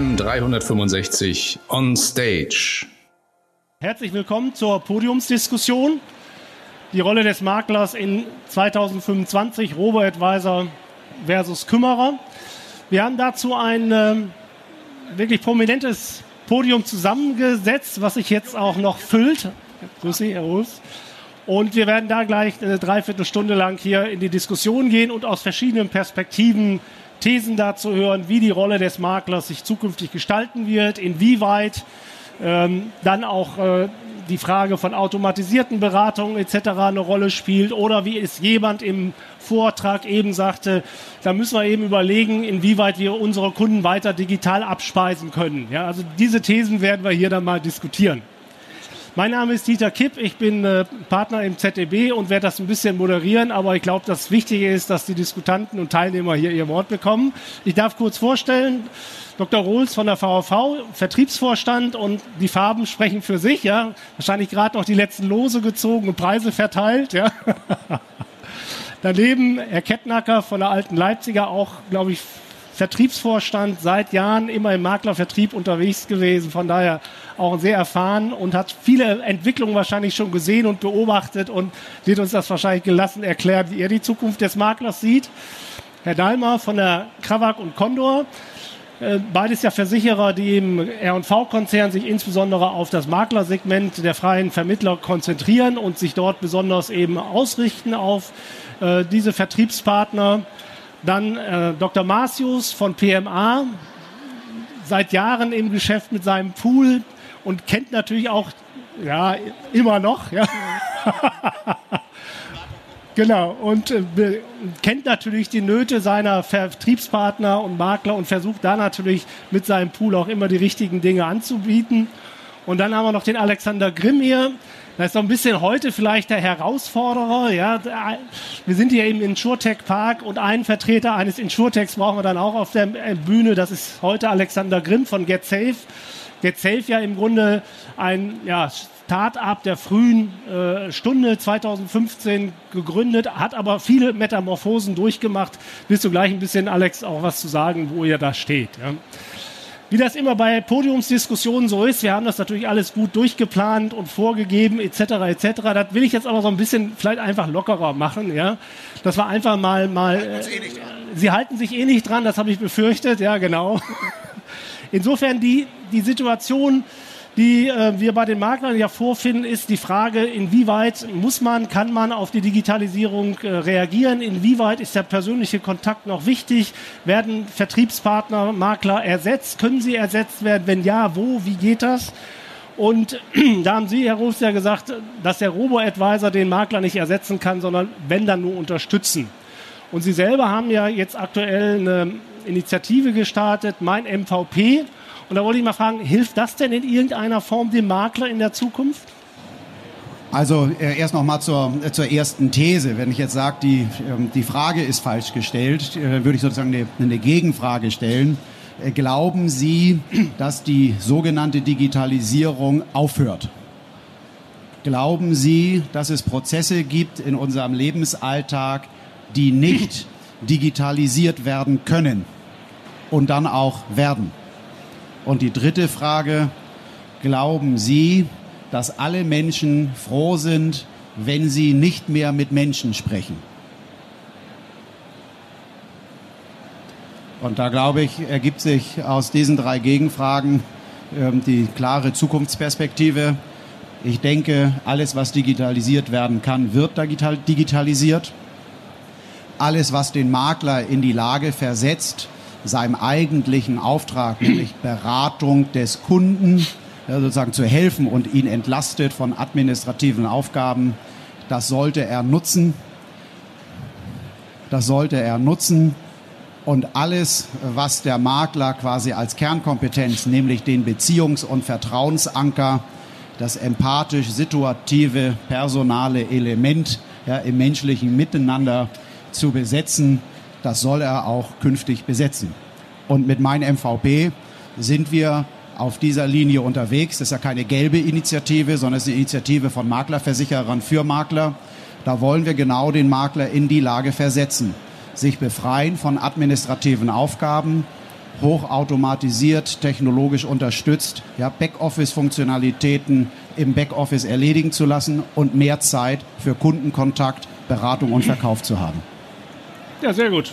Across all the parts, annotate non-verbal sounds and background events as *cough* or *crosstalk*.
AM 365 on Stage. Herzlich willkommen zur Podiumsdiskussion. Die Rolle des Maklers in 2025, Robo-Advisor versus Kümmerer. Wir haben dazu ein äh, wirklich prominentes Podium zusammengesetzt, was sich jetzt auch noch füllt. Grüß Sie, Herr Rufs. Und wir werden da gleich eine Dreiviertelstunde lang hier in die Diskussion gehen und aus verschiedenen Perspektiven Thesen dazu hören, wie die Rolle des Maklers sich zukünftig gestalten wird, inwieweit ähm, dann auch äh, die Frage von automatisierten Beratungen etc. eine Rolle spielt oder wie es jemand im Vortrag eben sagte, da müssen wir eben überlegen, inwieweit wir unsere Kunden weiter digital abspeisen können. Ja, also diese Thesen werden wir hier dann mal diskutieren. Mein Name ist Dieter Kipp, ich bin äh, Partner im ZDB und werde das ein bisschen moderieren, aber ich glaube, das Wichtige ist, dass die Diskutanten und Teilnehmer hier ihr Wort bekommen. Ich darf kurz vorstellen, Dr. Rohls von der VV, Vertriebsvorstand und die Farben sprechen für sich, ja. Wahrscheinlich gerade noch die letzten Lose gezogen und Preise verteilt, ja. *laughs* Daneben Herr Kettnacker von der Alten Leipziger, auch, glaube ich, Vertriebsvorstand, seit Jahren immer im Maklervertrieb unterwegs gewesen, von daher auch sehr erfahren und hat viele Entwicklungen wahrscheinlich schon gesehen und beobachtet und wird uns das wahrscheinlich gelassen erklären, wie er die Zukunft des Maklers sieht. Herr Dalmer von der Krawak und Condor, äh, beides ja Versicherer, die im R&V-Konzern sich insbesondere auf das Maklersegment der freien Vermittler konzentrieren und sich dort besonders eben ausrichten auf äh, diese Vertriebspartner. Dann äh, Dr. Marcius von PMA, seit Jahren im Geschäft mit seinem Pool und kennt natürlich auch, ja, immer noch, ja. *laughs* genau, und äh, kennt natürlich die Nöte seiner Vertriebspartner und Makler und versucht da natürlich mit seinem Pool auch immer die richtigen Dinge anzubieten. Und dann haben wir noch den Alexander Grimm hier, das ist so ein bisschen heute vielleicht der Herausforderer. Ja, wir sind hier im Insurtech Park und einen Vertreter eines Insurtechs brauchen wir dann auch auf der Bühne. Das ist heute Alexander Grimm von GetSafe. GetSafe ja im Grunde ein ja, Start-up der frühen äh, Stunde 2015 gegründet, hat aber viele Metamorphosen durchgemacht. Willst du gleich ein bisschen, Alex, auch was zu sagen, wo ihr da steht? Ja? Wie das immer bei Podiumsdiskussionen so ist, wir haben das natürlich alles gut durchgeplant und vorgegeben etc. etc. Das will ich jetzt aber so ein bisschen vielleicht einfach lockerer machen, ja. Das war einfach mal mal. Äh, Sie halten sich eh nicht dran, das habe ich befürchtet, ja genau. *laughs* Insofern die die Situation die äh, wir bei den Maklern ja vorfinden, ist die Frage, inwieweit muss man, kann man auf die Digitalisierung äh, reagieren, inwieweit ist der persönliche Kontakt noch wichtig, werden Vertriebspartner, Makler ersetzt, können sie ersetzt werden, wenn ja, wo, wie geht das? Und *clears throat* da haben Sie, Herr Rufs, ja gesagt, dass der Robo-Advisor den Makler nicht ersetzen kann, sondern wenn dann nur unterstützen. Und Sie selber haben ja jetzt aktuell eine Initiative gestartet, mein MVP, und da wollte ich mal fragen, hilft das denn in irgendeiner Form dem Makler in der Zukunft? Also äh, erst noch mal zur, äh, zur ersten These. Wenn ich jetzt sage, die, ähm, die Frage ist falsch gestellt, äh, würde ich sozusagen eine, eine Gegenfrage stellen. Äh, glauben Sie, dass die sogenannte Digitalisierung aufhört? Glauben Sie, dass es Prozesse gibt in unserem Lebensalltag, die nicht *clears throat* digitalisiert werden können und dann auch werden? Und die dritte Frage, glauben Sie, dass alle Menschen froh sind, wenn sie nicht mehr mit Menschen sprechen? Und da glaube ich, ergibt sich aus diesen drei Gegenfragen äh, die klare Zukunftsperspektive. Ich denke, alles, was digitalisiert werden kann, wird digital digitalisiert. Alles, was den Makler in die Lage versetzt, seinem eigentlichen Auftrag, nämlich Beratung des Kunden, sozusagen zu helfen und ihn entlastet von administrativen Aufgaben. Das sollte er nutzen. Das sollte er nutzen. Und alles, was der Makler quasi als Kernkompetenz, nämlich den Beziehungs- und Vertrauensanker, das empathisch-situative, personale Element ja, im menschlichen Miteinander zu besetzen, das soll er auch künftig besetzen. Und mit Mein MVP sind wir auf dieser Linie unterwegs. Das ist ja keine gelbe Initiative, sondern es ist eine Initiative von Maklerversicherern für Makler. Da wollen wir genau den Makler in die Lage versetzen, sich befreien von administrativen Aufgaben, hochautomatisiert, technologisch unterstützt, ja, Backoffice-Funktionalitäten im Backoffice erledigen zu lassen und mehr Zeit für Kundenkontakt, Beratung und Verkauf zu haben. Ja, sehr gut.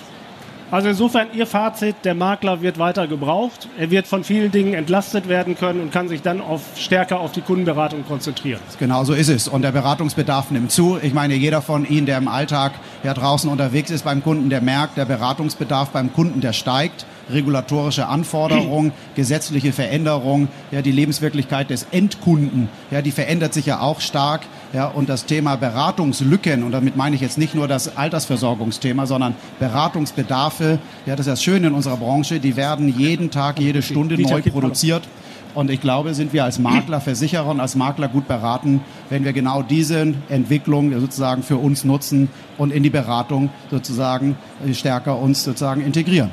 Also insofern Ihr Fazit, der Makler wird weiter gebraucht. Er wird von vielen Dingen entlastet werden können und kann sich dann auf, stärker auf die Kundenberatung konzentrieren. Genau so ist es. Und der Beratungsbedarf nimmt zu. Ich meine, jeder von Ihnen, der im Alltag ja draußen unterwegs ist beim Kunden, der merkt, der Beratungsbedarf beim Kunden, der steigt regulatorische Anforderungen, *clears throat* gesetzliche Veränderungen, ja, die Lebenswirklichkeit des Endkunden, ja, die verändert sich ja auch stark, ja, und das Thema Beratungslücken, und damit meine ich jetzt nicht nur das Altersversorgungsthema, sondern Beratungsbedarfe, ja, das ist das Schöne in unserer Branche, die werden jeden Tag, jede Stunde neu produziert. Und ich glaube, sind wir als Makler, Versicherer und als Makler gut beraten, wenn wir genau diese Entwicklung sozusagen für uns nutzen und in die Beratung sozusagen stärker uns sozusagen integrieren.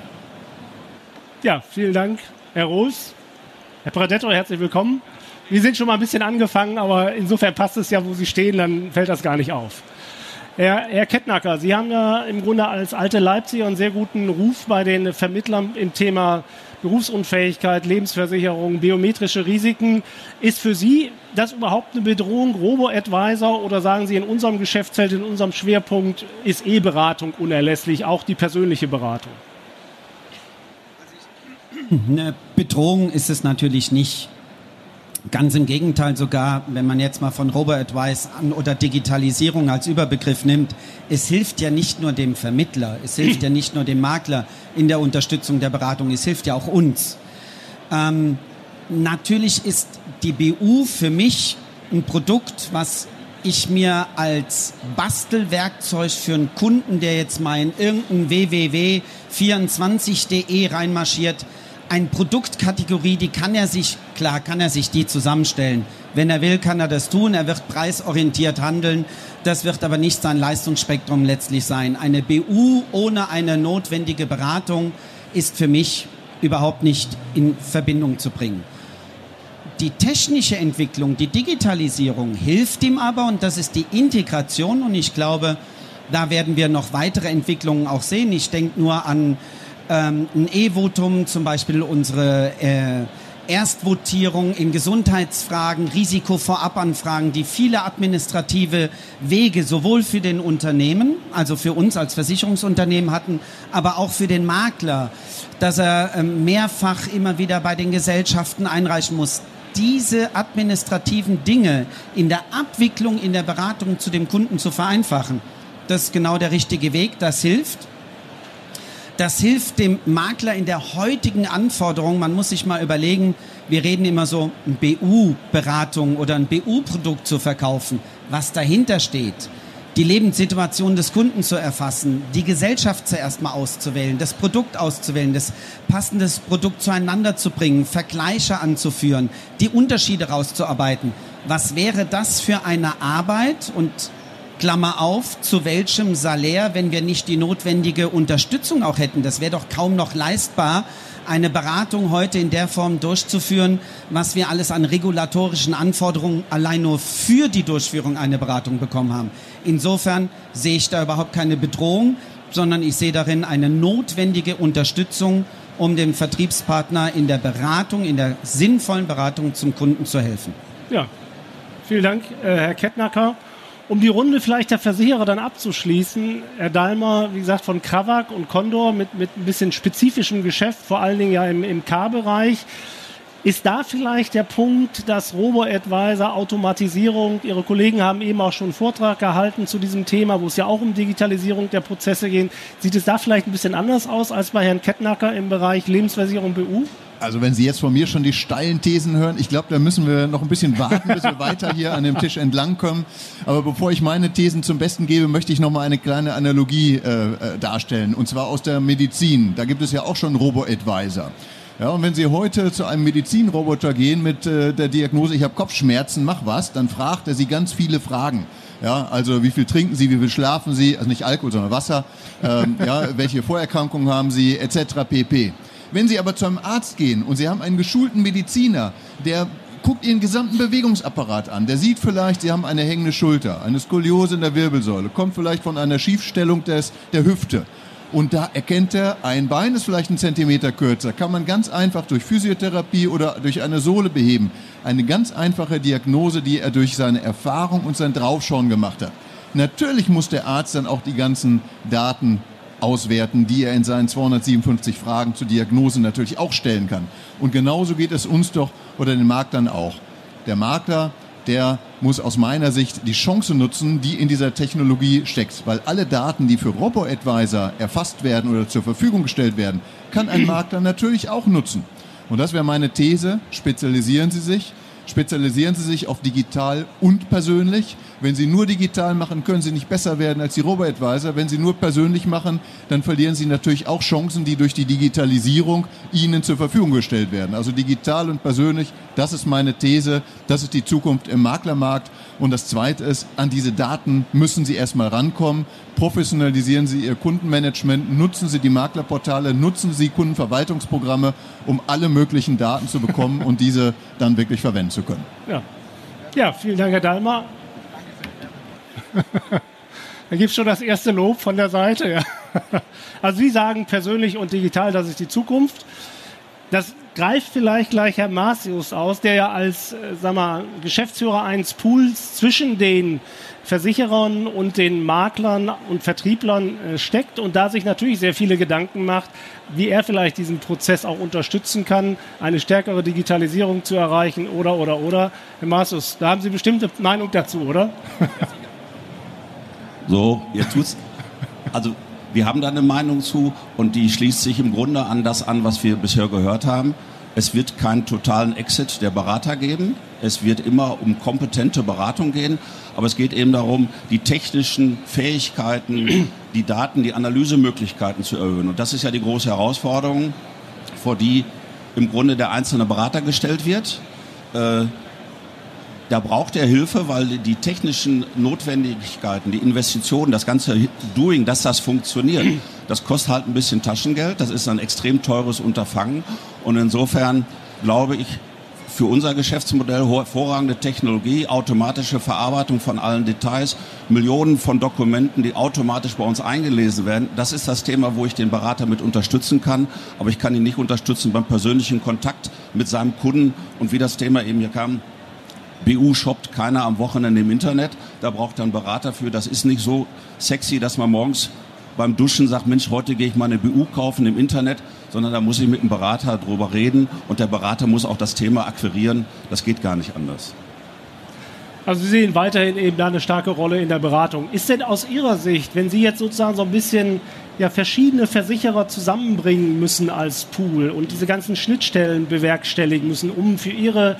Ja, vielen Dank, Herr Roos. Herr Pradetto, herzlich willkommen. Wir sind schon mal ein bisschen angefangen, aber insofern passt es ja, wo Sie stehen, dann fällt das gar nicht auf. Herr, Herr Kettnacker, Sie haben ja im Grunde als alte Leipziger einen sehr guten Ruf bei den Vermittlern im Thema Berufsunfähigkeit, Lebensversicherung, biometrische Risiken. Ist für Sie das überhaupt eine Bedrohung, Robo-Advisor, oder sagen Sie, in unserem Geschäftsfeld, in unserem Schwerpunkt ist E-Beratung unerlässlich, auch die persönliche Beratung? Eine Bedrohung ist es natürlich nicht. Ganz im Gegenteil sogar, wenn man jetzt mal von Robo-Advice an oder Digitalisierung als Überbegriff nimmt, es hilft ja nicht nur dem Vermittler, es hilft ja nicht nur dem Makler in der Unterstützung der Beratung, es hilft ja auch uns. Ähm, natürlich ist die BU für mich ein Produkt, was ich mir als Bastelwerkzeug für einen Kunden, der jetzt mal in irgendein www.24.de reinmarschiert, eine Produktkategorie, die kann er sich, klar kann er sich die zusammenstellen. Wenn er will, kann er das tun. Er wird preisorientiert handeln. Das wird aber nicht sein Leistungsspektrum letztlich sein. Eine BU ohne eine notwendige Beratung ist für mich überhaupt nicht in Verbindung zu bringen. Die technische Entwicklung, die Digitalisierung hilft ihm aber und das ist die Integration und ich glaube, da werden wir noch weitere Entwicklungen auch sehen. Ich denke nur an ähm, ein E-Votum, zum Beispiel unsere äh, Erstvotierung in Gesundheitsfragen, Risikovorabanfragen, die viele administrative Wege sowohl für den Unternehmen, also für uns als Versicherungsunternehmen hatten, aber auch für den Makler, dass er ähm, mehrfach immer wieder bei den Gesellschaften einreichen muss. Diese administrativen Dinge in der Abwicklung, in der Beratung zu dem Kunden zu vereinfachen, das ist genau der richtige Weg, das hilft. Das hilft dem Makler in der heutigen Anforderung. Man muss sich mal überlegen, wir reden immer so, ein BU-Beratung oder ein BU-Produkt zu verkaufen, was dahinter steht. Die Lebenssituation des Kunden zu erfassen, die Gesellschaft zuerst mal auszuwählen, das Produkt auszuwählen, das passende Produkt zueinander zu bringen, Vergleiche anzuführen, die Unterschiede rauszuarbeiten. Was wäre das für eine Arbeit? Und Klammer auf, zu welchem Salär, wenn wir nicht die notwendige Unterstützung auch hätten. Das wäre doch kaum noch leistbar, eine Beratung heute in der Form durchzuführen, was wir alles an regulatorischen Anforderungen allein nur für die Durchführung einer Beratung bekommen haben. Insofern sehe ich da überhaupt keine Bedrohung, sondern ich sehe darin eine notwendige Unterstützung, um dem Vertriebspartner in der Beratung, in der sinnvollen Beratung zum Kunden zu helfen. Ja, vielen Dank, äh, Herr Kettnacker. Um die Runde vielleicht der Versicherer dann abzuschließen, Herr Dalmer, wie gesagt, von Krawak und Condor mit, mit ein bisschen spezifischem Geschäft, vor allen Dingen ja im, im K-Bereich. Ist da vielleicht der Punkt, dass Robo-Advisor, Automatisierung, Ihre Kollegen haben eben auch schon einen Vortrag gehalten zu diesem Thema, wo es ja auch um Digitalisierung der Prozesse geht. Sieht es da vielleicht ein bisschen anders aus als bei Herrn Kettnacker im Bereich Lebensversicherung BU? Also wenn Sie jetzt von mir schon die steilen Thesen hören, ich glaube, da müssen wir noch ein bisschen warten, bis wir weiter hier an dem Tisch entlangkommen. Aber bevor ich meine Thesen zum Besten gebe, möchte ich noch mal eine kleine Analogie äh, äh, darstellen. Und zwar aus der Medizin. Da gibt es ja auch schon Robo-Advisor. Ja, und wenn Sie heute zu einem Medizinroboter gehen mit äh, der Diagnose, ich habe Kopfschmerzen, mach was, dann fragt er Sie ganz viele Fragen. Ja, also wie viel trinken Sie, wie viel schlafen Sie, also nicht Alkohol, sondern Wasser, ähm, ja, welche Vorerkrankungen haben Sie, etc. pp. Wenn Sie aber zu einem Arzt gehen und Sie haben einen geschulten Mediziner, der guckt Ihren gesamten Bewegungsapparat an. Der sieht vielleicht, Sie haben eine hängende Schulter, eine Skoliose in der Wirbelsäule, kommt vielleicht von einer Schiefstellung des, der Hüfte. Und da erkennt er, ein Bein ist vielleicht einen Zentimeter kürzer, kann man ganz einfach durch Physiotherapie oder durch eine Sohle beheben. Eine ganz einfache Diagnose, die er durch seine Erfahrung und sein Draufschauen gemacht hat. Natürlich muss der Arzt dann auch die ganzen Daten auswerten, die er in seinen 257 Fragen zur Diagnose natürlich auch stellen kann. Und genauso geht es uns doch oder den Maklern auch. Der Makler der muss aus meiner Sicht die Chance nutzen, die in dieser Technologie steckt. Weil alle Daten, die für RoboAdvisor erfasst werden oder zur Verfügung gestellt werden, kann ein Makler natürlich auch nutzen. Und das wäre meine These. Spezialisieren Sie sich. Spezialisieren Sie sich auf digital und persönlich. Wenn Sie nur digital machen, können Sie nicht besser werden als die Robo-Advisor. Wenn Sie nur persönlich machen, dann verlieren Sie natürlich auch Chancen, die durch die Digitalisierung Ihnen zur Verfügung gestellt werden. Also digital und persönlich, das ist meine These. Das ist die Zukunft im Maklermarkt. Und das Zweite ist, an diese Daten müssen Sie erstmal rankommen. Professionalisieren Sie Ihr Kundenmanagement, nutzen Sie die Maklerportale, nutzen Sie Kundenverwaltungsprogramme, um alle möglichen Daten zu bekommen und diese dann wirklich verwenden zu können. Ja, ja vielen Dank, Herr Dalmer. *laughs* da gibt es schon das erste Lob von der Seite. Ja. *laughs* Also Sie sagen persönlich und digital, das ist die Zukunft. Das greift vielleicht gleich Herr Marcius aus, der ja als äh, sag mal, Geschäftsführer eines Pools zwischen den Versicherern und den Maklern und Vertrieblern äh, steckt und da sich natürlich sehr viele Gedanken macht, wie er vielleicht diesen Prozess auch unterstützen kann, eine stärkere Digitalisierung zu erreichen oder, oder, oder. Herr Marcius, da haben Sie bestimmte Meinung dazu, oder? *laughs* So, jetzt tut's. Also wir haben da eine Meinung zu und die schließt sich im Grunde an das an, was wir bisher gehört haben. Es wird keinen totalen Exit der Berater geben. Es wird immer um kompetente Beratung gehen. Aber es geht eben darum, die technischen Fähigkeiten, die Daten, die Analysemöglichkeiten zu erhöhen. Und das ist ja die große Herausforderung, vor die im Grunde der einzelne Berater gestellt wird. Da braucht er Hilfe, weil die technischen Notwendigkeiten, die Investitionen, das ganze Doing, dass das funktioniert, das kostet halt ein bisschen Taschengeld. Das ist ein extrem teures Unterfangen. Und insofern glaube ich, für unser Geschäftsmodell hervorragende Technologie, automatische Verarbeitung von allen Details, Millionen von Dokumenten, die automatisch bei uns eingelesen werden. Das ist das Thema, wo ich den Berater mit unterstützen kann. Aber ich kann ihn nicht unterstützen beim persönlichen Kontakt mit seinem Kunden und wie das Thema eben hier kam BU shoppt keiner am Wochenende im Internet. Da braucht er einen Berater für. Das ist nicht so sexy, dass man morgens beim Duschen sagt, Mensch, heute gehe ich mal eine BU kaufen im Internet, sondern da muss ich mit dem Berater drüber reden und der Berater muss auch das Thema akquirieren. Das geht gar nicht anders. Also Sie sehen weiterhin eben da eine starke Rolle in der Beratung. Ist denn aus Ihrer Sicht, wenn Sie jetzt sozusagen so ein bisschen ja, verschiedene Versicherer zusammenbringen müssen als Pool und diese ganzen Schnittstellen bewerkstelligen müssen, um für Ihre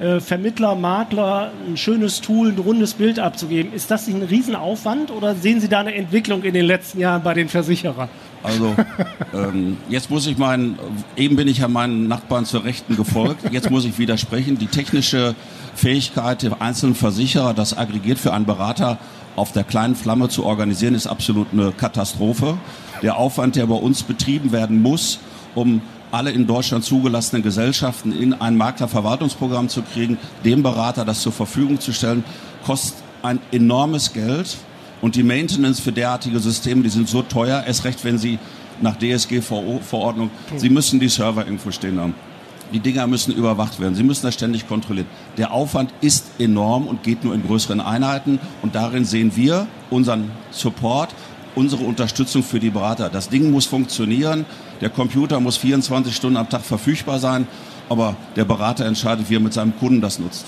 äh, Vermittler, Makler ein schönes Tool, ein rundes Bild abzugeben. Ist das nicht ein Riesenaufwand oder sehen Sie da eine Entwicklung in den letzten Jahren bei den Versicherern? Also *laughs* ähm, jetzt muss ich meinen, eben bin ich ja meinen Nachbarn zur Rechten gefolgt, jetzt muss ich widersprechen. Die technische Fähigkeit der einzelnen Versicherer, das aggregiert für einen Berater auf der kleinen Flamme zu organisieren, ist absolut eine Katastrophe. Der Aufwand, der bei uns betrieben werden muss, um alle in Deutschland zugelassenen Gesellschaften in ein Maklerverwaltungsprogramm zu kriegen, dem Berater das zur Verfügung zu stellen, kostet ein enormes Geld. Und die Maintenance für derartige Systeme, die sind so teuer, erst recht, wenn sie nach DSGVO-Verordnung, sie müssen die Server irgendwo stehen haben. Die Dinger müssen überwacht werden. Sie müssen das ständig kontrollieren. Der Aufwand ist enorm und geht nur in größeren Einheiten. Und darin sehen wir unseren Support unsere Unterstützung für die Berater. Das Ding muss funktionieren, der Computer muss 24 Stunden am Tag verfügbar sein, aber der Berater entscheidet, wie er mit seinem Kunden das nutzt.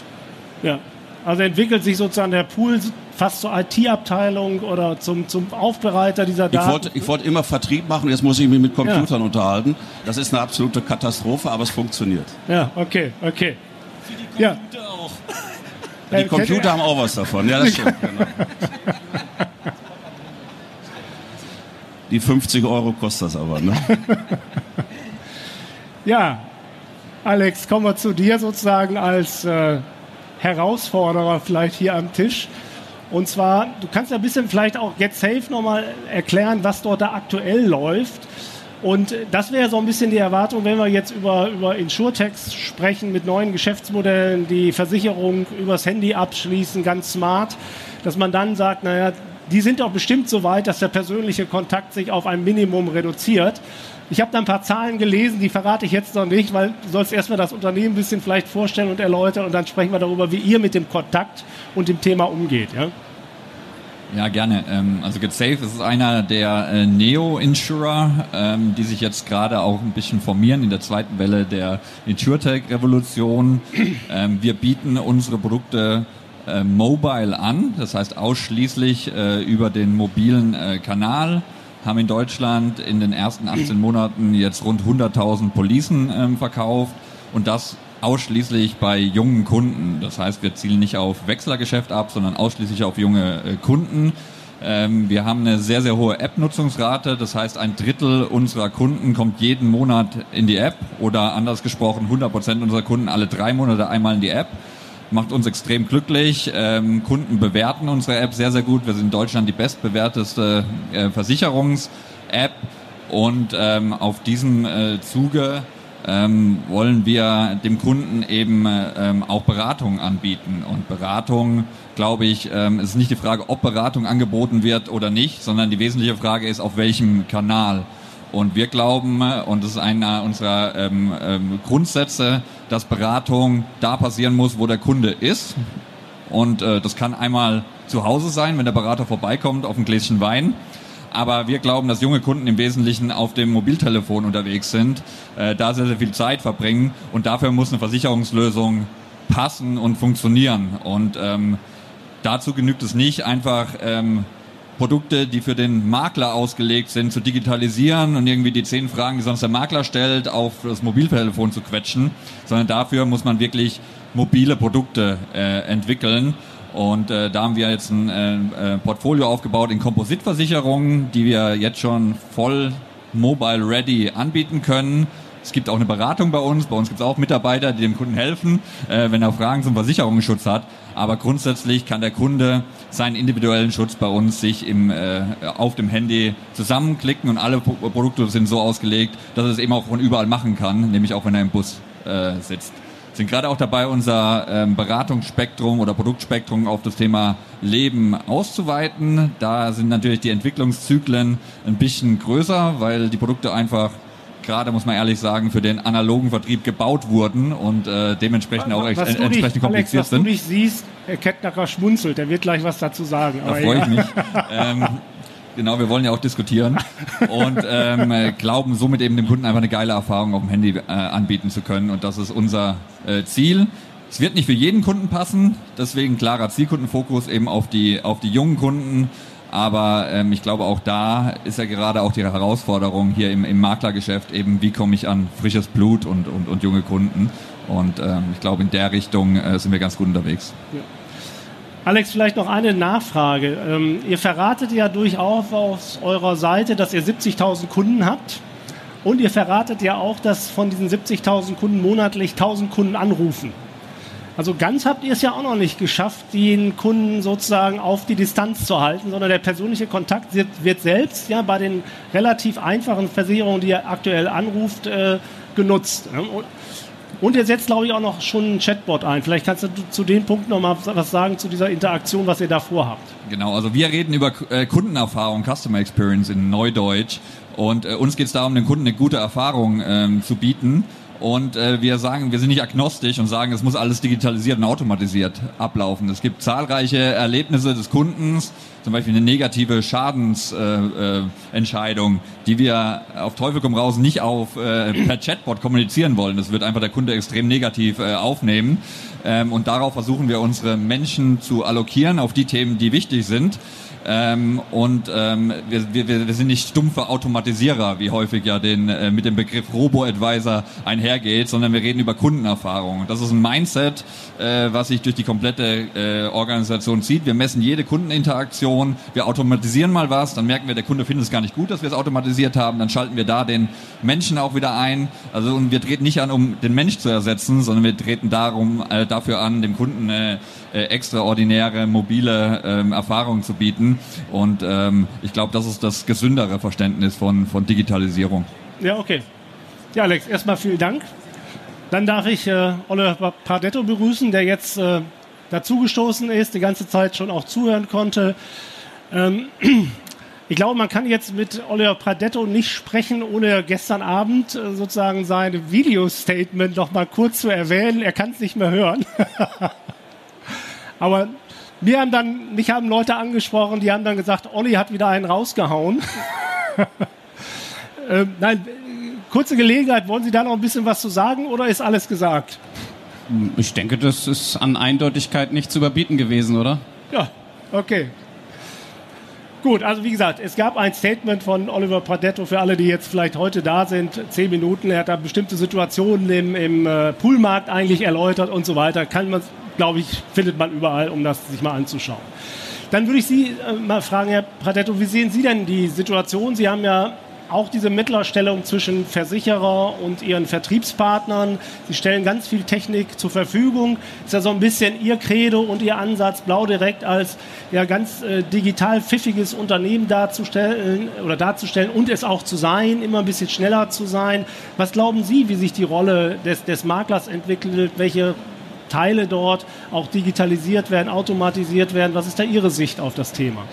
Ja, also entwickelt sich sozusagen der Pool fast zur IT-Abteilung oder zum, zum Aufbereiter dieser Daten. Ich wollte, ich wollte immer Vertrieb machen, jetzt muss ich mich mit Computern ja. unterhalten. Das ist eine absolute Katastrophe, aber es funktioniert. Ja, okay, okay. Für die Computer ja. auch. Die Computer haben auch was davon, ja, das stimmt. *laughs* Genau. Die 50 Euro kostet das aber, ne? *laughs* ja, Alex, kommen wir zu dir sozusagen als äh, Herausforderer vielleicht hier am Tisch. Und zwar, du kannst ja ein bisschen vielleicht auch Get Safe nochmal erklären, was dort da aktuell läuft. Und das wäre so ein bisschen die Erwartung, wenn wir jetzt über, über Insurtext sprechen, mit neuen Geschäftsmodellen, die Versicherung übers Handy abschließen, ganz smart, dass man dann sagt, naja, die sind doch bestimmt so weit, dass der persönliche Kontakt sich auf ein Minimum reduziert. Ich habe da ein paar Zahlen gelesen, die verrate ich jetzt noch nicht, weil du sollst erstmal das Unternehmen ein bisschen vielleicht vorstellen und erläutern und dann sprechen wir darüber, wie ihr mit dem Kontakt und dem Thema umgeht. Ja? Ja, gerne. Ähm, also GetSafe ist einer der äh, Neo-Insurer, ähm, die sich jetzt gerade auch ein bisschen formieren in der zweiten Welle der InsurTech-Revolution. Ähm, wir bieten unsere Produkte äh, mobile an, das heißt ausschließlich äh, über den mobilen Kanal haben in Deutschland in den ersten 18 Monaten jetzt rund 100.000 Policen verkauft und das ausschließlich bei jungen Kunden. Das heißt, wir zielen nicht auf Wechslergeschäft ab, sondern ausschließlich auf junge äh, Kunden. Ähm, wir haben eine sehr, sehr hohe App-Nutzungsrate. Das heißt, ein Drittel unserer Kunden kommt jeden Monat in die App oder anders gesprochen, 100 Prozent unserer Kunden alle drei Monate einmal in die App. Macht uns extrem glücklich. Ähm, Kunden bewerten unsere App sehr, sehr gut. Wir sind in Deutschland die bestbewerteste äh, Versicherungs-App. Und ähm, auf diesem äh, Zuge ähm, wollen wir dem Kunden eben ähm, auch Beratung anbieten. Und Beratung, glaube ich, ähm, ist nicht die Frage, ob Beratung angeboten wird oder nicht, sondern die wesentliche Frage ist, auf welchem Kanal. Und wir glauben, und das ist einer unserer ähm, ähm, Grundsätze, dass Beratung da passieren muss, wo der Kunde ist. Und äh, das kann einmal zu Hause sein, wenn der Berater vorbeikommt auf ein Gläschen Wein. Aber wir glauben, dass junge Kunden im Wesentlichen auf dem Mobiltelefon unterwegs sind, äh, da sehr, sehr viel Zeit verbringen und dafür muss eine Versicherungslösung passen und funktionieren. Und ähm, dazu genügt es nicht, einfach ähm, Produkte, die für den Makler ausgelegt sind, zu digitalisieren und irgendwie die zehn Fragen, die sonst der Makler stellt, auf das Mobiltelefon zu quetschen, sondern dafür muss man wirklich mobile Produkte äh, entwickeln. Und äh, da haben wir jetzt ein äh, äh, Portfolio aufgebaut in Kompositversicherungen, die wir jetzt schon voll mobile ready anbieten können. Es gibt auch eine Beratung bei uns. Bei uns gibt es auch Mitarbeiter, die dem Kunden helfen, äh, wenn er Fragen zum Versicherungsschutz hat. Aber grundsätzlich kann der Kunde seinen individuellen Schutz bei uns sich im, äh, auf dem Handy zusammenklicken und alle Produkte sind so ausgelegt, dass er es eben auch von überall machen kann, nämlich auch wenn er im Bus äh, sitzt sind gerade auch dabei, unser ähm, Beratungsspektrum oder Produktspektrum auf das Thema Leben auszuweiten. Da sind natürlich die Entwicklungszyklen ein bisschen größer, weil die Produkte einfach gerade, muss man ehrlich sagen, für den analogen Vertrieb gebaut wurden und äh, dementsprechend auch echt, entsprechend dich, kompliziert Alex, sind. Was du dich siehst, Herr Kettnacher schmunzelt, der wird gleich was dazu sagen. Da freue ich mich. ähm, Genau, wir wollen ja auch diskutieren und ähm, glauben somit eben dem Kunden einfach eine geile Erfahrung auf dem Handy äh, anbieten zu können und das ist unser äh, Ziel. Es wird nicht für jeden Kunden passen, deswegen klarer Zielkundenfokus eben auf die auf die jungen Kunden. Aber ähm, ich glaube, auch da ist ja gerade auch die Herausforderung hier im, im Maklergeschäft eben, wie komme ich an frisches Blut und, und, und junge Kunden. Und ähm, ich glaube, in der Richtung äh, sind wir ganz gut unterwegs. Ja. Alex, vielleicht noch eine Nachfrage. Ähm, ihr verratet ja durchaus auf eurer Seite, dass ihr 70.000 Kunden habt. Und ihr verratet ja auch, dass von diesen 70.000 Kunden monatlich 1.000 Kunden anrufen. Also ganz habt ihr es ja auch noch nicht geschafft, den Kunden sozusagen auf die Distanz zu halten, sondern der persönliche Kontakt wird, selbst ja bei den relativ einfachen Versicherungen, die ihr aktuell anruft, äh, genutzt. Und ihr setzt, glaube ich, auch noch schon ein Chatbot ein. Vielleicht kannst du zu den Punkten noch mal was sagen zu dieser Interaktion, was ihr da vorhabt. Genau, also wir reden über äh, Kundenerfahrung, Customer Experience in Neudeutsch. Und äh, uns geht es darum, den Kunden eine gute Erfahrung ähm, zu bieten. Und äh, wir sagen, wir sind nicht agnostisch und sagen, es muss alles digitalisiert und automatisiert ablaufen. Es gibt zahlreiche Erlebnisse des Kundens, zum Beispiel eine negative Schadensentscheidung, äh, äh, die wir auf Teufel komm raus nicht auf äh, per Chatbot kommunizieren wollen. Das wird einfach der Kunde extrem negativ äh, aufnehmen. Ähm, und darauf versuchen wir unsere Menschen zu allokieren auf die Themen, die wichtig sind. Ähm, und ähm, wir, wir, wir sind nicht stumpfe Automatisierer, wie häufig ja den, äh, mit dem Begriff Robo-Advisor einhergeht, sondern wir reden über Kundenerfahrung. Das ist ein Mindset, äh, was sich durch die komplette äh, Organisation zieht. Wir messen jede Kundeninteraktion, wir automatisieren mal was, dann merken wir, der Kunde findet es gar nicht gut, dass wir es automatisiert haben, dann schalten wir da den Menschen auch wieder ein. Also und wir treten nicht an, um den Mensch zu ersetzen, sondern wir treten darum, äh, dafür an, dem Kunden äh, äh, extraordinäre mobile ähm, Erfahrungen zu bieten. Und ähm, ich glaube, das ist das gesündere Verständnis von, von Digitalisierung. Ja, okay. Ja, Alex, erstmal vielen Dank. Dann darf ich äh, Oliver Pardetto begrüßen, der jetzt äh, dazugestoßen ist, die ganze Zeit schon auch zuhören konnte. Ähm, *clears throat* ich glaube, man kann jetzt mit Oliver Pradetto nicht sprechen, ohne gestern Abend äh, sozusagen sein Video-Statement noch mal kurz zu erwähnen. Er kann es nicht mehr hören. *laughs* Aber mir haben dann, mich haben Leute angesprochen, die haben dann gesagt, Olli hat wieder einen rausgehauen. *laughs* ähm, nein, kurze Gelegenheit, wollen Sie da noch ein bisschen was zu sagen oder ist alles gesagt? Ich denke, das ist an Eindeutigkeit nicht zu überbieten gewesen, oder? Ja, okay. Gut, also wie gesagt, es gab ein Statement von Oliver Pradetto für alle, die jetzt vielleicht heute da sind. Zehn Minuten. Er hat da bestimmte Situationen im, im äh, Poolmarkt eigentlich erläutert und so weiter. Kann man, glaube ich, findet man überall, um das sich mal anzuschauen. Dann würde ich Sie äh, mal fragen, Herr Pradetto, wie sehen Sie denn die Situation? Sie haben ja auch diese Mittlerstellung zwischen Versicherer und ihren Vertriebspartnern. Sie stellen ganz viel Technik zur Verfügung. Ist ja so ein bisschen Ihr Credo und Ihr Ansatz, Blau direkt als ja ganz äh, digital pfiffiges Unternehmen darzustellen oder darzustellen und es auch zu sein, immer ein bisschen schneller zu sein. Was glauben Sie, wie sich die Rolle des, des Maklers entwickelt? Welche Teile dort auch digitalisiert werden, automatisiert werden? Was ist da Ihre Sicht auf das Thema?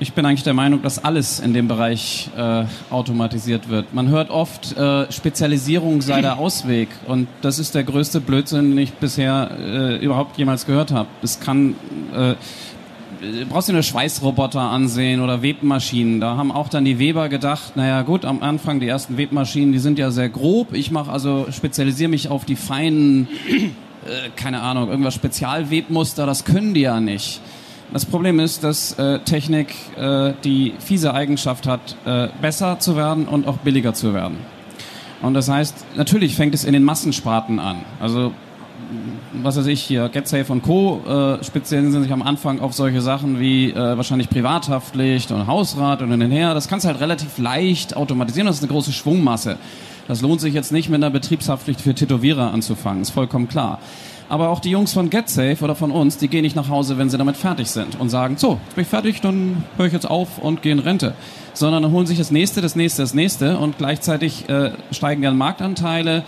Ich bin eigentlich der Meinung, dass alles in dem Bereich äh, automatisiert wird. Man hört oft, äh, Spezialisierung sei der Ausweg. Und das ist der größte Blödsinn, den ich bisher äh, überhaupt jemals gehört habe. Es kann, äh, brauchst du nur Schweißroboter ansehen oder Webmaschinen. Da haben auch dann die Weber gedacht, naja gut, am Anfang die ersten Webmaschinen, die sind ja sehr grob. Ich mache also, spezialisiere mich auf die feinen, äh, keine Ahnung, irgendwas Spezialwebmuster, das können die ja nicht. Das Problem ist, dass äh, Technik äh, die fiese Eigenschaft hat, äh, besser zu werden und auch billiger zu werden. Und das heißt, natürlich fängt es in den Massensparten an. Also was weiß ich hier, GetSafe und Co. Äh, spezialisieren sich am Anfang auf solche Sachen wie äh, wahrscheinlich Privathaftpflicht und Hausrat und hin und her. Das kannst du halt relativ leicht automatisieren. Das ist eine große Schwungmasse. Das lohnt sich jetzt nicht mit einer Betriebshaftpflicht für Tätowierer anzufangen. Ist vollkommen klar. Aber auch die Jungs von GetSafe oder von uns, die gehen nicht nach Hause, wenn sie damit fertig sind und sagen, so, jetzt bin ich fertig, dann höre ich jetzt auf und gehe in Rente. Sondern dann holen sich das nächste, das nächste, das nächste und gleichzeitig äh, steigen dann Marktanteile.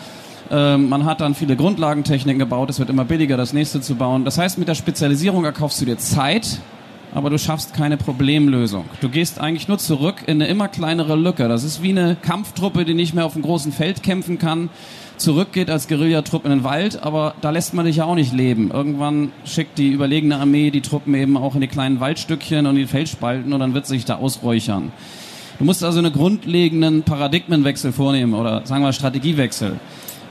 Ähm, man hat dann viele Grundlagentechniken gebaut, es wird immer billiger, das nächste zu bauen. Das heißt, mit der Spezialisierung erkaufst du dir Zeit, aber du schaffst keine Problemlösung. Du gehst eigentlich nur zurück in eine immer kleinere Lücke. Das ist wie eine Kampftruppe, die nicht mehr auf dem großen Feld kämpfen kann, zurückgeht als Guerillatrupp in den Wald, aber da lässt man dich ja auch nicht leben. Irgendwann schickt die überlegene Armee die Truppen eben auch in die kleinen Waldstückchen und die Felsspalten und dann wird sich da ausräuchern. Du musst also einen grundlegenden Paradigmenwechsel vornehmen oder sagen wir Strategiewechsel.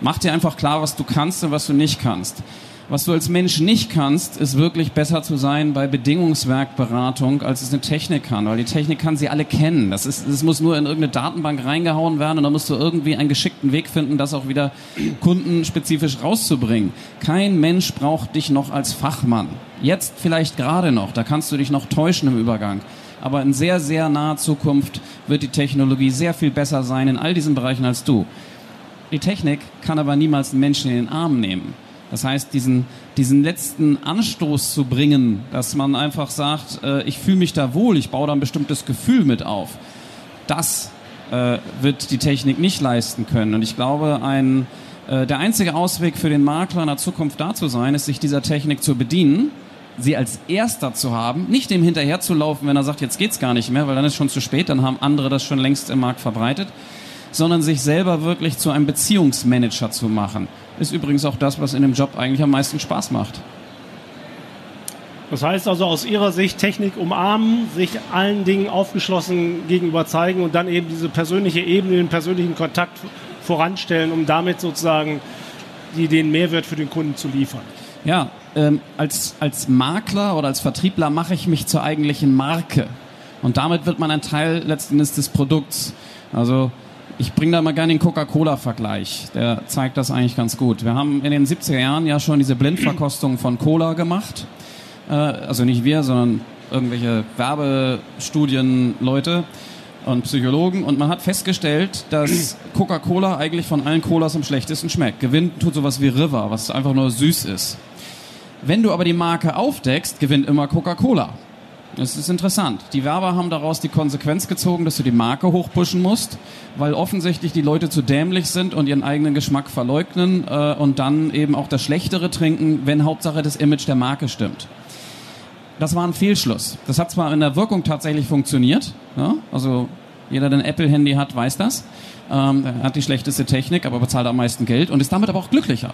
Mach dir einfach klar, was du kannst und was du nicht kannst. Was du als Mensch nicht kannst, ist wirklich besser zu sein bei Bedingungswerkberatung, als es eine Technik kann. Weil die Technik kann sie alle kennen. Das, ist, das muss nur in irgendeine Datenbank reingehauen werden und dann musst du irgendwie einen geschickten Weg finden, das auch wieder kundenspezifisch rauszubringen. Kein Mensch braucht dich noch als Fachmann. Jetzt vielleicht gerade noch, da kannst du dich noch täuschen im Übergang. Aber in sehr, sehr naher Zukunft wird die Technologie sehr viel besser sein in all diesen Bereichen als du. Die Technik kann aber niemals einen Menschen in den Arm nehmen. Das heißt, diesen, diesen letzten Anstoß zu bringen, dass man einfach sagt, äh, ich fühle mich da wohl, ich baue da ein bestimmtes Gefühl mit auf, das äh, wird die Technik nicht leisten können. Und ich glaube, ein, äh, der einzige Ausweg für den Makler in der Zukunft da zu sein, ist, sich dieser Technik zu bedienen, sie als erster zu haben, nicht dem hinterher zu laufen, wenn er sagt, jetzt geht's gar nicht mehr, weil dann ist schon zu spät, dann haben andere das schon längst im Markt verbreitet, sondern sich selber wirklich zu einem Beziehungsmanager zu machen ist übrigens auch das, was in dem Job eigentlich am meisten Spaß macht. Das heißt also aus Ihrer Sicht Technik umarmen, sich allen Dingen aufgeschlossen gegenüber zeigen und dann eben diese persönliche Ebene, den persönlichen Kontakt voranstellen, um damit sozusagen die, den Mehrwert für den Kunden zu liefern. Ja, ähm, als, als Makler oder als Vertriebler mache ich mich zur eigentlichen Marke. Und damit wird man ein Teil letzten Endes des Produkts. Also ich bringe da mal gerne den Coca-Cola-Vergleich. Der zeigt das eigentlich ganz gut. Wir haben in den 70er Jahren ja schon diese Blindverkostung von Cola gemacht. Äh, also nicht wir, sondern irgendwelche Werbestudienleute und Psychologen. Und man hat festgestellt, dass Coca-Cola eigentlich von allen Colas am schlechtesten schmeckt. Gewinnt tut sowas wie River, was einfach nur süß ist. Wenn du aber die Marke aufdeckst, gewinnt immer Coca-Cola. Das ist interessant. Die Werber haben daraus die Konsequenz gezogen, dass du die Marke hochpushen musst, weil offensichtlich die Leute zu dämlich sind und ihren eigenen Geschmack verleugnen äh, und dann eben auch das Schlechtere trinken, wenn Hauptsache das Image der Marke stimmt. das war ein Fehlschluss. Das hat zwar in der Wirkung tatsächlich funktioniert, ja? also jeder, der ein Apple-Handy hat, weiß das. Ähm, hat die schlechteste Technik, aber bezahlt am meisten Geld und ist damit aber auch glücklicher.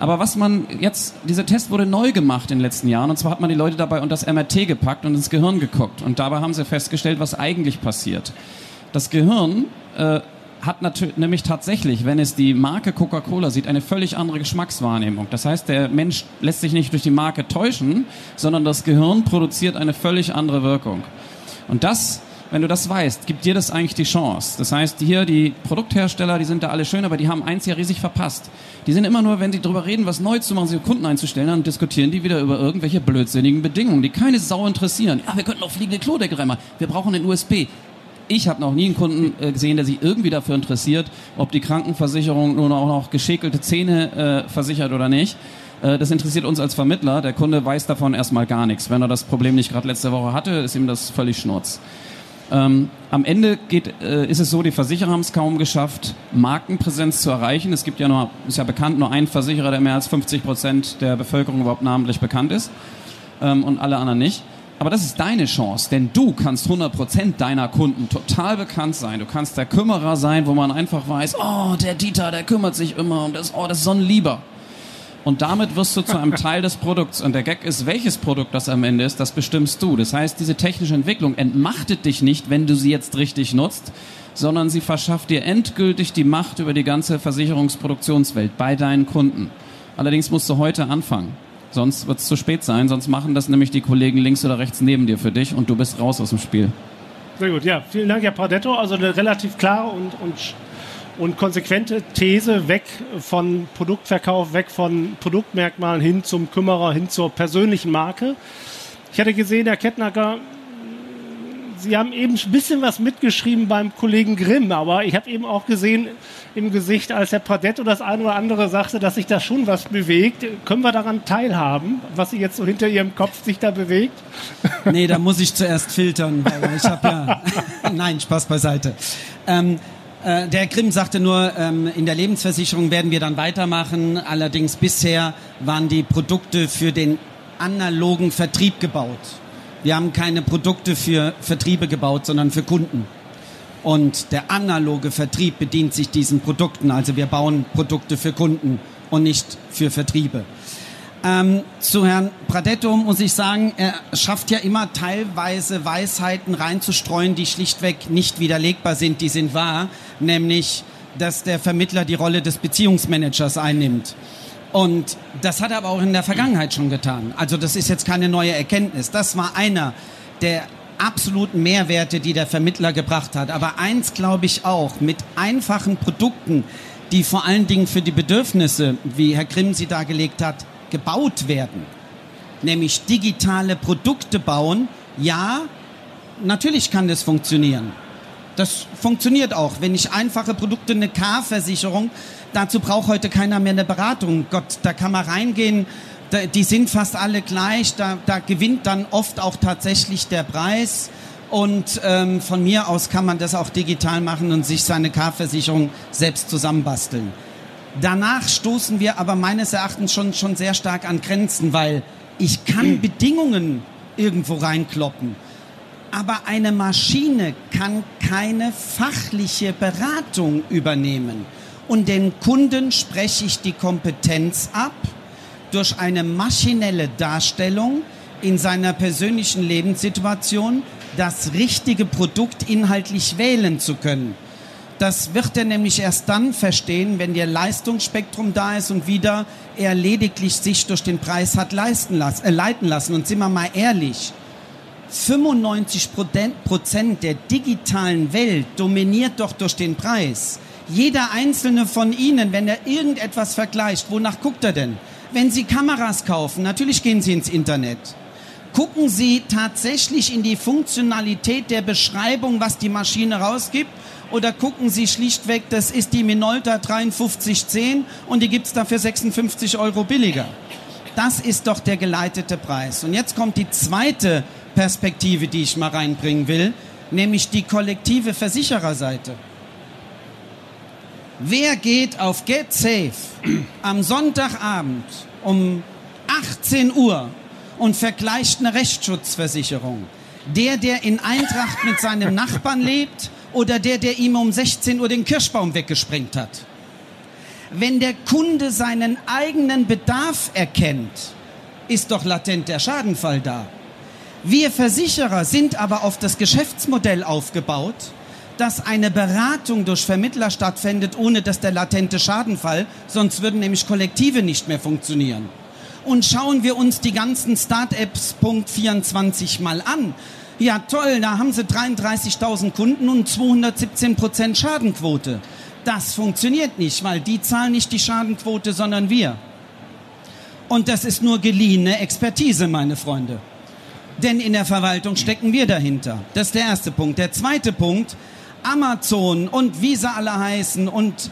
Aber was man jetzt, dieser Test wurde neu gemacht in den letzten Jahren. Und zwar hat man die Leute dabei unter das MRT gepackt und ins Gehirn geguckt. Und dabei haben sie festgestellt, was eigentlich passiert. Das Gehirn äh, hat natürlich, nämlich tatsächlich, wenn es die Marke Coca-Cola sieht, eine völlig andere Geschmackswahrnehmung. Das heißt, der Mensch lässt sich nicht durch die Marke täuschen, sondern das Gehirn produziert eine völlig andere Wirkung. Und das wenn du das weißt, gibt dir das eigentlich die Chance. Das heißt, hier die Produkthersteller, die sind da alle schön, aber die haben eins ja riesig verpasst. Die sind immer nur, wenn sie darüber reden, was neu zu machen, sie Kunden einzustellen, dann diskutieren die wieder über irgendwelche blödsinnigen Bedingungen, die keine Sau interessieren. Ja, wir könnten auch fliegende Klodeckel reinmachen. Wir brauchen den USB. Ich habe noch nie einen Kunden äh, gesehen, der sich irgendwie dafür interessiert, ob die Krankenversicherung nun auch noch geschäkelte Zähne äh, versichert oder nicht. Äh, das interessiert uns als Vermittler. Der Kunde weiß davon erstmal gar nichts. Wenn er das Problem nicht gerade letzte Woche hatte, ist ihm das völlig schnurz. Ähm, am Ende geht, äh, ist es so, die Versicherer haben es kaum geschafft, Markenpräsenz zu erreichen. Es gibt ja nur, ist ja bekannt, nur ein Versicherer, der mehr als 50 Prozent der Bevölkerung überhaupt namentlich bekannt ist ähm, und alle anderen nicht. Aber das ist deine Chance, denn du kannst 100 Prozent deiner Kunden total bekannt sein. Du kannst der Kümmerer sein, wo man einfach weiß, oh, der Dieter, der kümmert sich immer und das, oh, das ist so ein Lieber. Und damit wirst du zu einem *laughs* Teil des Produkts. Und der Gag ist, welches Produkt das am Ende ist, das bestimmst du. Das heißt, diese technische Entwicklung entmachtet dich nicht, wenn du sie jetzt richtig nutzt, sondern sie verschafft dir endgültig die Macht über die ganze Versicherungsproduktionswelt bei deinen Kunden. Allerdings musst du heute anfangen. Sonst wird es zu spät sein, sonst machen das nämlich die Kollegen links oder rechts neben dir für dich und du bist raus aus dem Spiel. Sehr gut, ja. Vielen Dank, Herr Pardetto. Also eine relativ klare und, und und konsequente These weg von Produktverkauf, weg von Produktmerkmalen hin zum Kümmerer, hin zur persönlichen Marke. Ich hatte gesehen, Herr Kettnacker, Sie haben eben ein bisschen was mitgeschrieben beim Kollegen Grimm, aber ich habe eben auch gesehen im Gesicht, als Herr Pradetto das eine oder andere sagte, dass sich da schon was bewegt. Können wir daran teilhaben, was Sie jetzt so hinter Ihrem Kopf sich da bewegt? Nee, da muss ich zuerst filtern, ich habe ja... *laughs* Nein, Spaß beiseite. Ähm, äh, der Grimm sagte nur, ähm, in der Lebensversicherung werden wir dann weitermachen. Allerdings bisher waren die Produkte für den analogen Vertrieb gebaut. Wir haben keine Produkte für Vertriebe gebaut, sondern für Kunden. Und der analoge Vertrieb bedient sich diesen Produkten. Also wir bauen Produkte für Kunden und nicht für Vertriebe. Ähm, zu Herrn Pradetto muss ich sagen, er schafft ja immer teilweise Weisheiten reinzustreuen, die schlichtweg nicht widerlegbar sind, die sind wahr, nämlich, dass der Vermittler die Rolle des Beziehungsmanagers einnimmt. Und das hat er aber auch in der Vergangenheit schon getan. Also das ist jetzt keine neue Erkenntnis. Das war einer der absoluten Mehrwerte, die der Vermittler gebracht hat. Aber eins glaube ich auch, mit einfachen Produkten, die vor allen Dingen für die Bedürfnisse, wie Herr Grimm sie dargelegt hat, gebaut werden, nämlich digitale Produkte bauen, ja, natürlich kann das funktionieren. Das funktioniert auch. Wenn ich einfache Produkte, eine K-Versicherung, dazu braucht heute keiner mehr eine Beratung. Gott, da kann man reingehen, da, die sind fast alle gleich, da, da gewinnt dann oft auch tatsächlich der Preis. Und ähm, von mir aus kann man das auch digital machen und sich seine K-Versicherung selbst zusammenbasteln. Danach stoßen wir aber meines Erachtens schon, schon sehr stark an Grenzen, weil ich kann *clears throat* Bedingungen irgendwo reinkloppen. Aber eine Maschine kann keine fachliche Beratung übernehmen. Und den Kunden spreche ich die Kompetenz ab, durch eine maschinelle Darstellung in seiner persönlichen Lebenssituation das richtige Produkt inhaltlich wählen zu können. Das wird er nämlich erst dann verstehen, wenn der Leistungsspektrum da ist und wieder er lediglich sich durch den Preis hat leisten lassen, äh, leiten lassen. Und sind wir mal ehrlich, 95 Prozent der digitalen Welt dominiert doch durch den Preis. Jeder einzelne von Ihnen, wenn er irgendetwas vergleicht, wonach guckt er denn? Wenn Sie Kameras kaufen, natürlich gehen Sie ins Internet. Gucken Sie tatsächlich in die Funktionalität der Beschreibung, was die Maschine rausgibt oder gucken Sie schlichtweg, das ist die Minolta 5310 und die gibt es dafür 56 Euro billiger. Das ist doch der geleitete Preis. Und jetzt kommt die zweite Perspektive, die ich mal reinbringen will, nämlich die kollektive Versichererseite. Wer geht auf Get Safe am Sonntagabend um 18 Uhr und vergleicht eine Rechtsschutzversicherung. Der, der in Eintracht mit seinem Nachbarn lebt oder der, der ihm um 16 Uhr den Kirschbaum weggesprengt hat. Wenn der Kunde seinen eigenen Bedarf erkennt, ist doch latent der Schadenfall da. Wir Versicherer sind aber auf das Geschäftsmodell aufgebaut, dass eine Beratung durch Vermittler stattfindet, ohne dass der latente Schadenfall, sonst würden nämlich Kollektive nicht mehr funktionieren. Und schauen wir uns die ganzen Start-Apps Punkt 24 mal an. Ja toll, da haben sie 33.000 Kunden und 217 Prozent Schadenquote. Das funktioniert nicht, weil die zahlen nicht die Schadenquote, sondern wir. Und das ist nur geliehene Expertise, meine Freunde. Denn in der Verwaltung stecken wir dahinter. Das ist der erste Punkt. Der zweite Punkt, Amazon und wie sie alle heißen und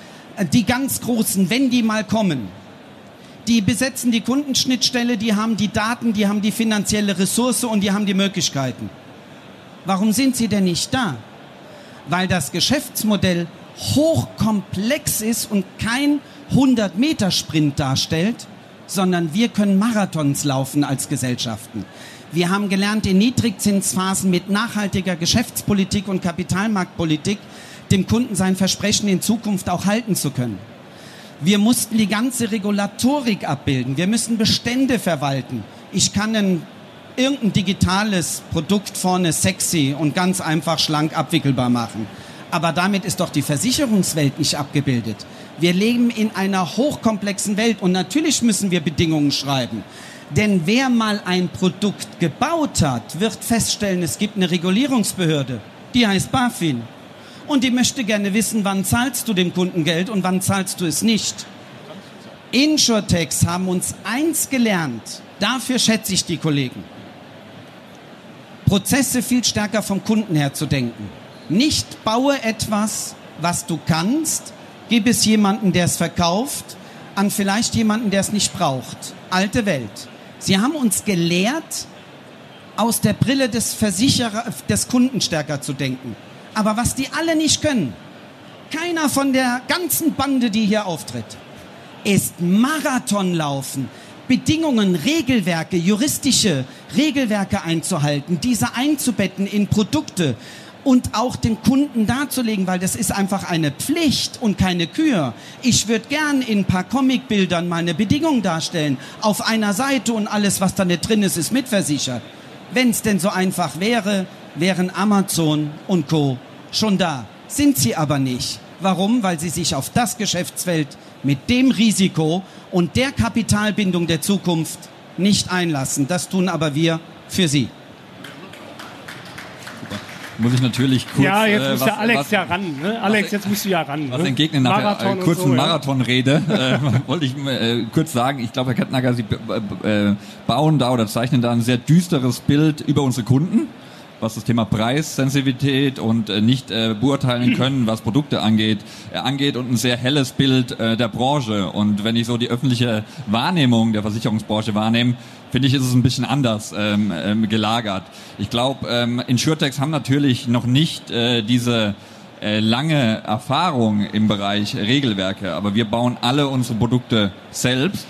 die ganz großen, wenn die mal kommen, die besetzen die Kundenschnittstelle, die haben die Daten, die haben die finanzielle Ressource und die haben die Möglichkeiten. Warum sind sie denn nicht da? Weil das Geschäftsmodell hochkomplex ist und kein 100-Meter-Sprint darstellt, sondern wir können Marathons laufen als Gesellschaften. Wir haben gelernt, in Niedrigzinsphasen mit nachhaltiger Geschäftspolitik und Kapitalmarktpolitik dem Kunden sein Versprechen in Zukunft auch halten zu können. Wir mussten die ganze Regulatorik abbilden. Wir müssen Bestände verwalten. Ich kann ein, irgendein digitales Produkt vorne sexy und ganz einfach schlank abwickelbar machen. Aber damit ist doch die Versicherungswelt nicht abgebildet. Wir leben in einer hochkomplexen Welt und natürlich müssen wir Bedingungen schreiben. Denn wer mal ein Produkt gebaut hat, wird feststellen, es gibt eine Regulierungsbehörde. Die heißt BaFin. Und die möchte gerne wissen, wann zahlst du dem Kunden Geld und wann zahlst du es nicht. Insurtechs haben uns eins gelernt. Dafür schätze ich die Kollegen. Prozesse viel stärker vom Kunden her zu denken. Nicht baue etwas, was du kannst, gib es jemanden, der es verkauft, an vielleicht jemanden, der es nicht braucht. Alte Welt. Sie haben uns gelehrt, aus der Brille des Versicherer, des Kunden stärker zu denken. Aber was die alle nicht können, keiner von der ganzen Bande, die hier auftritt, ist Marathonlaufen, Bedingungen, Regelwerke, juristische Regelwerke einzuhalten, diese einzubetten in Produkte, und auch dem Kunden darzulegen, weil das ist einfach eine Pflicht und keine Kür. Ich würde gern in ein paar Comicbildern meine Bedingungen darstellen, auf einer Seite und alles, was da nicht drin ist, ist mitversichert. Wenn es denn so einfach wäre, wären Amazon und Co. schon da. Sind sie aber nicht. Warum? Weil sie sich auf das Geschäftsfeld mit dem Risiko und der Kapitalbindung der Zukunft nicht einlassen. Das tun aber wir für sie muss ich natürlich kurz. Ja, jetzt äh, muss was, der Alex was, ja ran. Ne? Alex, jetzt musst du ja ran. Was ne? entgegnen nach Marathon der äh, kurzen so, ja. Marathonrede äh, *laughs* wollte ich äh, kurz sagen, ich glaube, Herr Kettnager, Sie äh, äh, bauen da oder zeichnen da ein sehr düsteres Bild über unsere Kunden was das Thema Preissensitivität und äh, nicht äh, beurteilen *clears throat* können, was Produkte angeht, äh, angeht und ein sehr helles Bild der Branche. Und wenn ich so die öffentliche Wahrnehmung der Versicherungsbranche wahrnehme, finde ich, ist es ein bisschen anders ähm, ähm, gelagert. Ich glaube, ähm, Insurtechs haben natürlich noch nicht äh, diese äh, lange Erfahrung im Bereich Regelwerke, aber wir bauen alle unsere Produkte selbst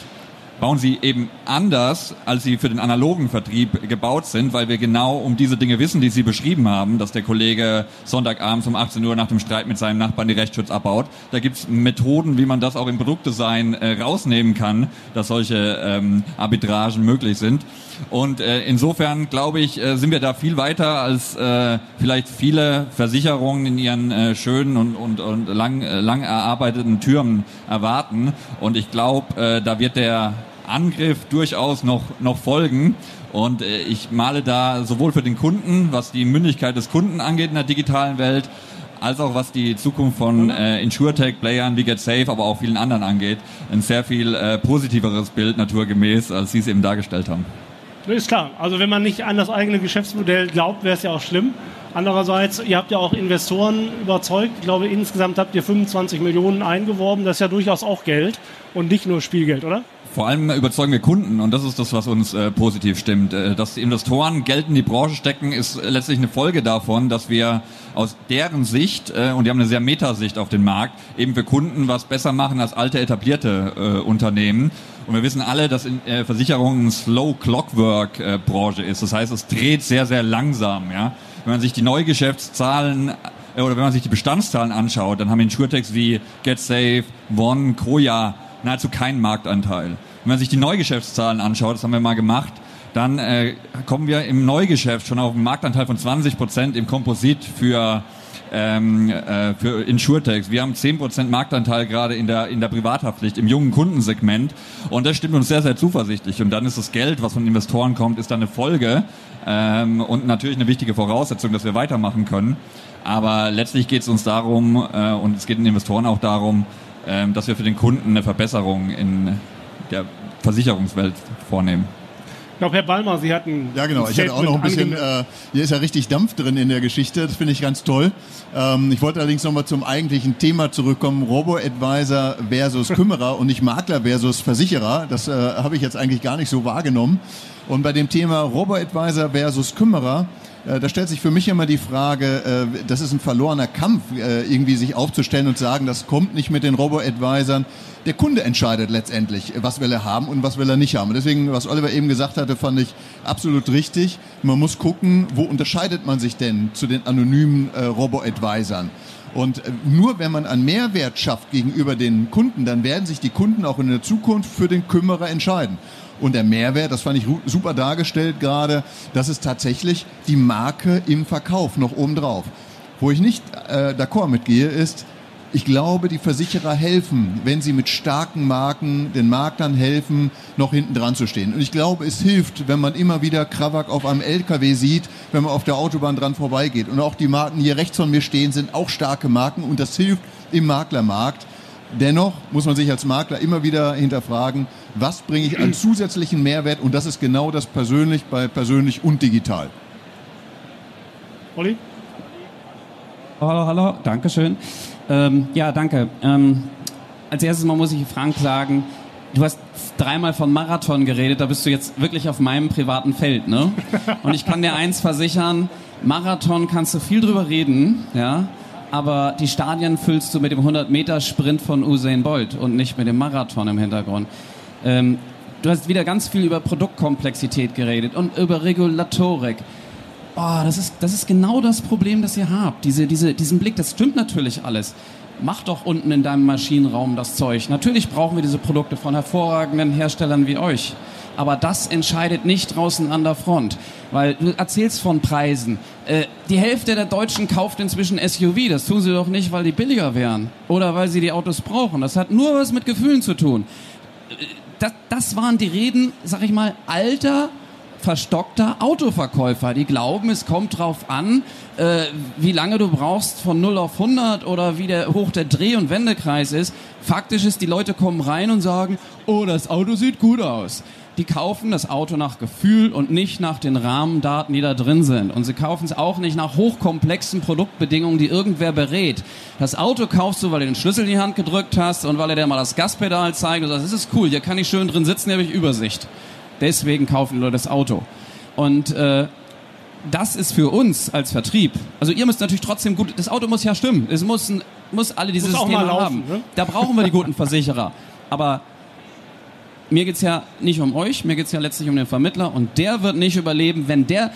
bauen sie eben anders, als sie für den analogen Vertrieb gebaut sind, weil wir genau um diese Dinge wissen, die Sie beschrieben haben, dass der Kollege Sonntagabends um 18 Uhr nach dem Streit mit seinem Nachbarn die Rechtsschutz abbaut. Da gibt's Methoden, wie man das auch im Produktdesign äh, rausnehmen kann, dass solche ähm, Arbitragen möglich sind. Und äh, insofern, glaube ich, äh, sind wir da viel weiter als äh, vielleicht viele Versicherungen in ihren äh, schönen und, und, und lang, äh, lang erarbeiteten Türen erwarten. Und ich glaube, äh, da wird der Angriff durchaus noch, noch folgen. Und äh, ich male da sowohl für den Kunden, was die Mündigkeit des Kunden angeht in der digitalen Welt, als auch was die Zukunft von äh, Insurtech-Playern wie GetSafe, aber auch vielen anderen angeht, ein sehr viel äh, positiveres Bild naturgemäß, als Sie es eben dargestellt haben. Ist klar. Also wenn man nicht an das eigene Geschäftsmodell glaubt, wäre es ja auch schlimm. Andererseits, ihr habt ja auch Investoren überzeugt. Ich glaube, insgesamt habt ihr 25 Millionen eingeworben. Das ist ja durchaus auch Geld und nicht nur Spielgeld, oder? Vor allem überzeugen wir Kunden und das ist das, was uns äh, positiv stimmt. Äh, dass Investoren Geld in die Branche stecken, ist letztlich eine Folge davon, dass wir aus deren Sicht, äh, und die haben eine sehr Metasicht auf den Markt, eben für Kunden was besser machen als alte etablierte äh, Unternehmen. Und wir wissen alle, dass in, äh, Versicherung eine Slow Clockwork äh, Branche ist. Das heißt, es dreht sehr, sehr langsam. Ja? Wenn man sich die Neugeschäftszahlen äh, oder wenn man sich die Bestandszahlen anschaut, dann haben Insurtechs wie GetSafe, One, Koya nahezu keinen Marktanteil. Wenn man sich die Neugeschäftszahlen anschaut, das haben wir mal gemacht, dann äh, kommen wir im Neugeschäft schon auf einen Marktanteil von 20 Prozent im Komposit für ähm, äh, für Insurtechs. Wir haben 10% Marktanteil gerade in der, in der Privathaftpflicht, im jungen Kundensegment. Und das stimmt uns sehr, sehr zuversichtlich. Und dann ist das Geld, was von Investoren kommt, ist dann eine Folge ähm, und natürlich eine wichtige Voraussetzung, dass wir weitermachen können. Aber letztlich geht es uns darum, äh, und es geht den Investoren auch darum, äh, dass wir für den Kunden eine Verbesserung in der Versicherungswelt vornehmen. Ich glaube, Herr Ballmer, Sie hatten. Ja, genau. Ich hatte auch noch ein bisschen. Äh, hier ist ja richtig Dampf drin in der Geschichte. Das finde ich ganz toll. Ähm, ich wollte allerdings nochmal zum eigentlichen Thema zurückkommen: Robo-Advisor versus Kümmerer und nicht Makler versus Versicherer. Das äh, habe ich jetzt eigentlich gar nicht so wahrgenommen. Und bei dem Thema Robo-Advisor versus Kümmerer da stellt sich für mich immer die Frage, äh, das ist ein verlorener Kampf, äh, irgendwie sich aufzustellen und sagen, das kommt nicht mit den Robo-Advisern. Der Kunde entscheidet letztendlich, was will er haben und was will er nicht haben. deswegen, was Oliver eben gesagt hatte, fand ich absolut richtig. Man muss gucken, wo unterscheidet man sich denn zu den anonymen Robo-Advisern? Und nur wenn man einen Mehrwert schafft gegenüber den Kunden, dann werden sich die Kunden auch in der Zukunft für den Kümmerer entscheiden. Und der Mehrwert, das fand ich super dargestellt gerade, das ist tatsächlich die Marke im Verkauf noch obendrauf. Wo ich nicht äh, d'accord mitgehe, ist, ich glaube, die Versicherer helfen, wenn sie mit starken Marken den Marktern helfen, noch hinten dran zu stehen. Und ich glaube, es hilft, wenn man immer wieder Krawak auf einem LKW sieht, wenn man auf der Autobahn dran vorbeigeht. Und auch die Marken, die hier rechts von mir stehen, sind auch starke Marken und das hilft im Maklermarkt. Dennoch muss man sich als Makler immer wieder hinterfragen, was bringe ich an *clears throat* zusätzlichen Mehrwert und das ist genau das persönlich bei persönlich und digital. Olli? Hallo, hallo, danke schön. Ähm, ja, danke. Ähm, als erstes mal muss ich Frank sagen, du hast dreimal von Marathon geredet, da bist du jetzt wirklich auf meinem privaten Feld, ne? *laughs* Und ich kann dir eins versichern, Marathon kannst du viel drüber reden, ja? Aber die Stadien füllst du mit dem 100-Meter-Sprint von Usain Bolt und nicht mit dem Marathon im Hintergrund. Ähm, du hast wieder ganz viel über Produktkomplexität geredet und über Regulatorik. Oh, das, ist, das ist genau das Problem, das ihr habt. Diese, diese, diesen Blick, das stimmt natürlich alles. Mach doch unten in deinem Maschinenraum das Zeug. Natürlich brauchen wir diese Produkte von hervorragenden Herstellern wie euch aber das entscheidet nicht draußen an der Front. Weil du erzählst von Preisen. Äh, die Hälfte der Deutschen kauft inzwischen SUV. Das tun sie doch nicht, weil die billiger wären oder weil sie die Autos brauchen. Das hat nur was mit Gefühlen zu tun. Äh, das, das waren die Reden, sag ich mal, alter verstockter Autoverkäufer. Die glauben, es kommt drauf an, äh, wie lange du brauchst von 0 auf 100 oder wie der, hoch der Dreh- und Wendekreis ist. Faktisch ist, die Leute kommen rein und sagen, oh, das Auto sieht gut aus die kaufen das Auto nach Gefühl und nicht nach den Rahmendaten, die da drin sind. Und sie kaufen es auch nicht nach hochkomplexen Produktbedingungen, die irgendwer berät. Das Auto kaufst du, weil du den Schlüssel in die Hand gedrückt hast und weil er dir mal das Gaspedal zeigt und sagst, das ist cool, hier kann ich schön drin sitzen, hier habe ich Übersicht. Deswegen kaufen die Leute das Auto. Und äh, das ist für uns als Vertrieb. Also ihr müsst natürlich trotzdem gut. Das Auto muss ja stimmen. Es muss, muss alle diese muss Systeme laufen, haben. Ne? Da brauchen wir die guten Versicherer. Aber mir geht es ja nicht um euch, mir geht es ja letztlich um den Vermittler und der wird nicht überleben, wenn der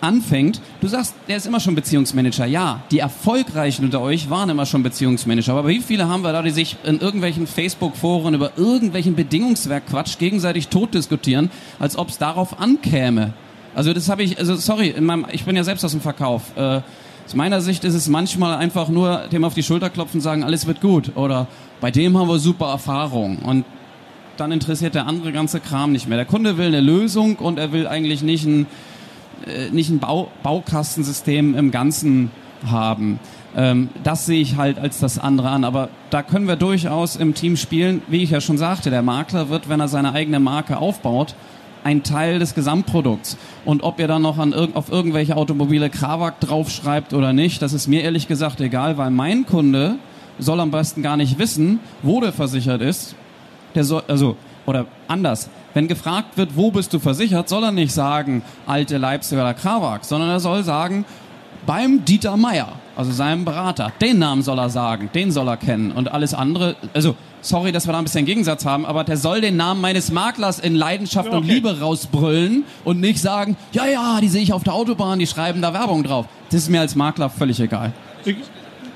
anfängt. Du sagst, der ist immer schon Beziehungsmanager. Ja, die Erfolgreichen unter euch waren immer schon Beziehungsmanager. Aber wie viele haben wir da, die sich in irgendwelchen Facebook-Foren über irgendwelchen Bedingungswerk-Quatsch gegenseitig tot diskutieren, als ob es darauf ankäme? Also das habe ich, also sorry, meinem, ich bin ja selbst aus dem Verkauf. Äh, aus meiner Sicht ist es manchmal einfach nur dem auf die Schulter klopfen sagen, alles wird gut. Oder bei dem haben wir super Erfahrung. Und dann interessiert der andere ganze Kram nicht mehr. Der Kunde will eine Lösung und er will eigentlich nicht ein, äh, nicht ein Bau, Baukastensystem im Ganzen haben. Ähm, das sehe ich halt als das andere an. Aber da können wir durchaus im Team spielen. Wie ich ja schon sagte, der Makler wird, wenn er seine eigene Marke aufbaut, ein Teil des Gesamtprodukts. Und ob ihr dann noch an irg auf irgendwelche Automobile Krawak draufschreibt oder nicht, das ist mir ehrlich gesagt egal, weil mein Kunde soll am besten gar nicht wissen, wo der versichert ist, der soll, also oder anders, wenn gefragt wird, wo bist du versichert, soll er nicht sagen, alte Leipzig oder Krawak, sondern er soll sagen, beim Dieter Meier, also seinem Berater. Den Namen soll er sagen, den soll er kennen. Und alles andere, also sorry, dass wir da ein bisschen Gegensatz haben, aber der soll den Namen meines Maklers in Leidenschaft Ja, und okay. Liebe rausbrüllen und nicht sagen, ja, ja, die sehe ich auf der Autobahn, die schreiben da Werbung drauf. Das ist mir als Makler völlig egal. Ich,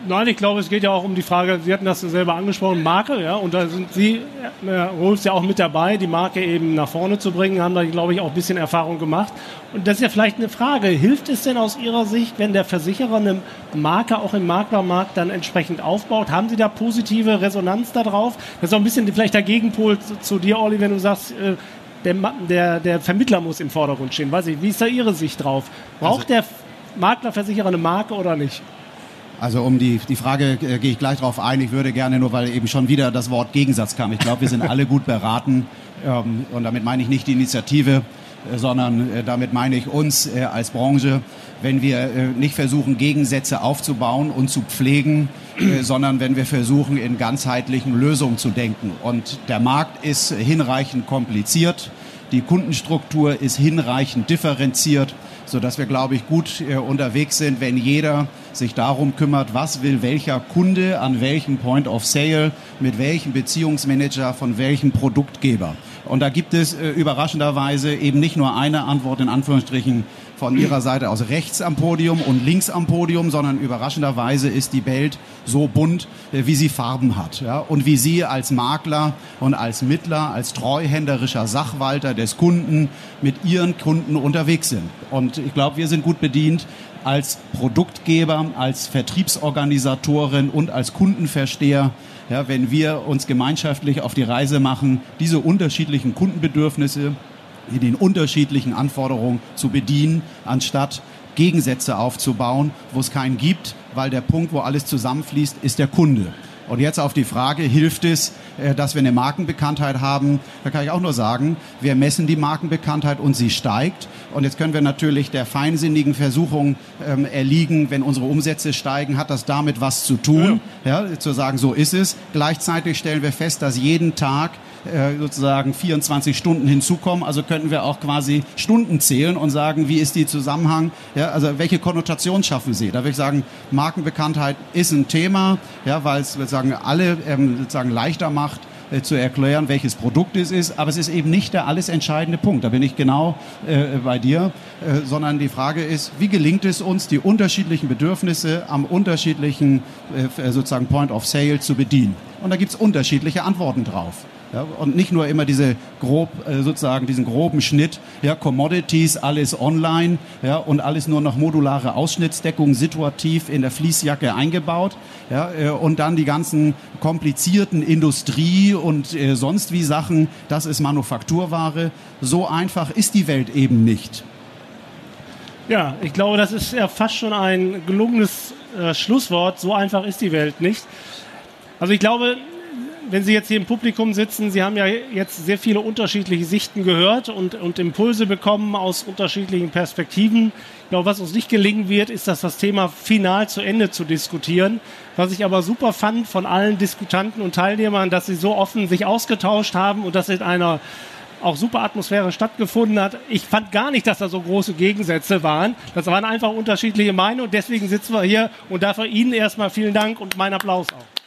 nein, ich glaube, es geht ja auch um die Frage, Sie hatten das selber angesprochen, Marke, ja, und da sind Sie, äh, Rolls ja auch mit dabei, die Marke eben nach vorne zu bringen, haben da, glaube ich, auch ein bisschen Erfahrung gemacht. Und das ist ja vielleicht eine Frage, hilft es denn aus Ihrer Sicht, wenn der Versicherer eine Marke auch im Maklermarkt dann entsprechend aufbaut? Haben Sie da positive Resonanz darauf? Das ist auch ein bisschen vielleicht der Gegenpol zu, dir, Olli, wenn du sagst, äh, der, der, der Vermittler muss im Vordergrund stehen. Weiß ich, wie ist da Ihre Sicht drauf? Braucht der Maklerversicherer eine Marke oder nicht? Also um die, die Frage äh, gehe ich gleich drauf ein. Ich würde gerne nur, weil eben schon wieder das Wort Gegensatz kam. Ich glaube, wir sind alle gut beraten ähm, und damit meine ich nicht die Initiative, äh, sondern äh, damit meine ich uns äh, als Branche, wenn wir äh, nicht versuchen, Gegensätze aufzubauen und zu pflegen, äh, sondern wenn wir versuchen, in ganzheitlichen Lösungen zu denken. Und der Markt ist hinreichend kompliziert. Die Kundenstruktur ist hinreichend differenziert, sodass wir, glaube ich, gut äh, unterwegs sind, wenn jeder sich darum kümmert, was will welcher Kunde an welchem Point of Sale, mit welchem Beziehungsmanager, von welchem Produktgeber. Und da gibt es äh, überraschenderweise eben nicht nur eine Antwort in Anführungsstrichen von ihrer Seite aus rechts am Podium und links am Podium, sondern überraschenderweise ist die Welt so bunt, äh, wie sie Farben hat. Ja? Und wie Sie als Makler und als Mittler, als treuhänderischer Sachwalter des Kunden mit Ihren Kunden unterwegs sind. Und ich glaube, wir sind gut bedient, als Produktgeber, als Vertriebsorganisatorin und als Kundenversteher, ja, wenn wir uns gemeinschaftlich auf die Reise machen, diese unterschiedlichen Kundenbedürfnisse in den unterschiedlichen Anforderungen zu bedienen, anstatt Gegensätze aufzubauen, wo es keinen gibt, weil der Punkt, wo alles zusammenfließt, ist der Kunde. Und jetzt auf die Frage, hilft es, äh, dass wir eine Markenbekanntheit haben? Da kann ich auch nur sagen, wir messen die Markenbekanntheit und sie steigt. Und jetzt können wir natürlich der feinsinnigen Versuchung ähm, erliegen, wenn unsere Umsätze steigen, hat das damit was zu tun. Ja. zu sagen, so ist es. Gleichzeitig stellen wir fest, dass jeden Tag sozusagen 24 Stunden hinzukommen. Also könnten wir auch quasi Stunden zählen und sagen, wie ist die Zusammenhang? Ja, also welche Konnotation schaffen Sie? Da würde ich sagen, Markenbekanntheit ist ein Thema, ja, weil es sozusagen alle ähm, sozusagen leichter macht, äh, zu erklären, welches Produkt es ist. Aber es ist eben nicht der alles entscheidende Punkt. Da bin ich genau äh, bei dir, äh, sondern die Frage ist, wie gelingt es uns, die unterschiedlichen Bedürfnisse am unterschiedlichen äh, sozusagen Point of Sale zu bedienen? Und da gibt es unterschiedliche Antworten drauf. Ja, und nicht nur immer diese grob, äh, sozusagen diesen groben Schnitt, ja, Commodities, alles online, ja, und alles nur noch modulare Ausschnittsdeckung situativ in der Fließjacke eingebaut, ja, äh, und dann die ganzen komplizierten Industrie und äh, sonst wie Sachen, das ist Manufakturware. So einfach ist die Welt eben nicht. Ja, ich glaube, das ist ja fast schon ein gelungenes äh, Schlusswort. So einfach ist die Welt nicht. Also ich glaube, wenn Sie jetzt hier im Publikum sitzen, Sie haben ja jetzt sehr viele unterschiedliche Sichten gehört und, und Impulse bekommen aus unterschiedlichen Perspektiven. Ich glaube, was uns nicht gelingen wird, ist, dass das Thema final zu Ende zu diskutieren. Was ich aber super fand von allen Diskutanten und Teilnehmern, dass sie so offen sich ausgetauscht haben und dass in einer auch super Atmosphäre stattgefunden hat. Ich fand gar nicht, dass da so große Gegensätze waren. Das waren einfach unterschiedliche Meinungen deswegen sitzen wir hier und dafür Ihnen erstmal vielen Dank und mein Applaus auch.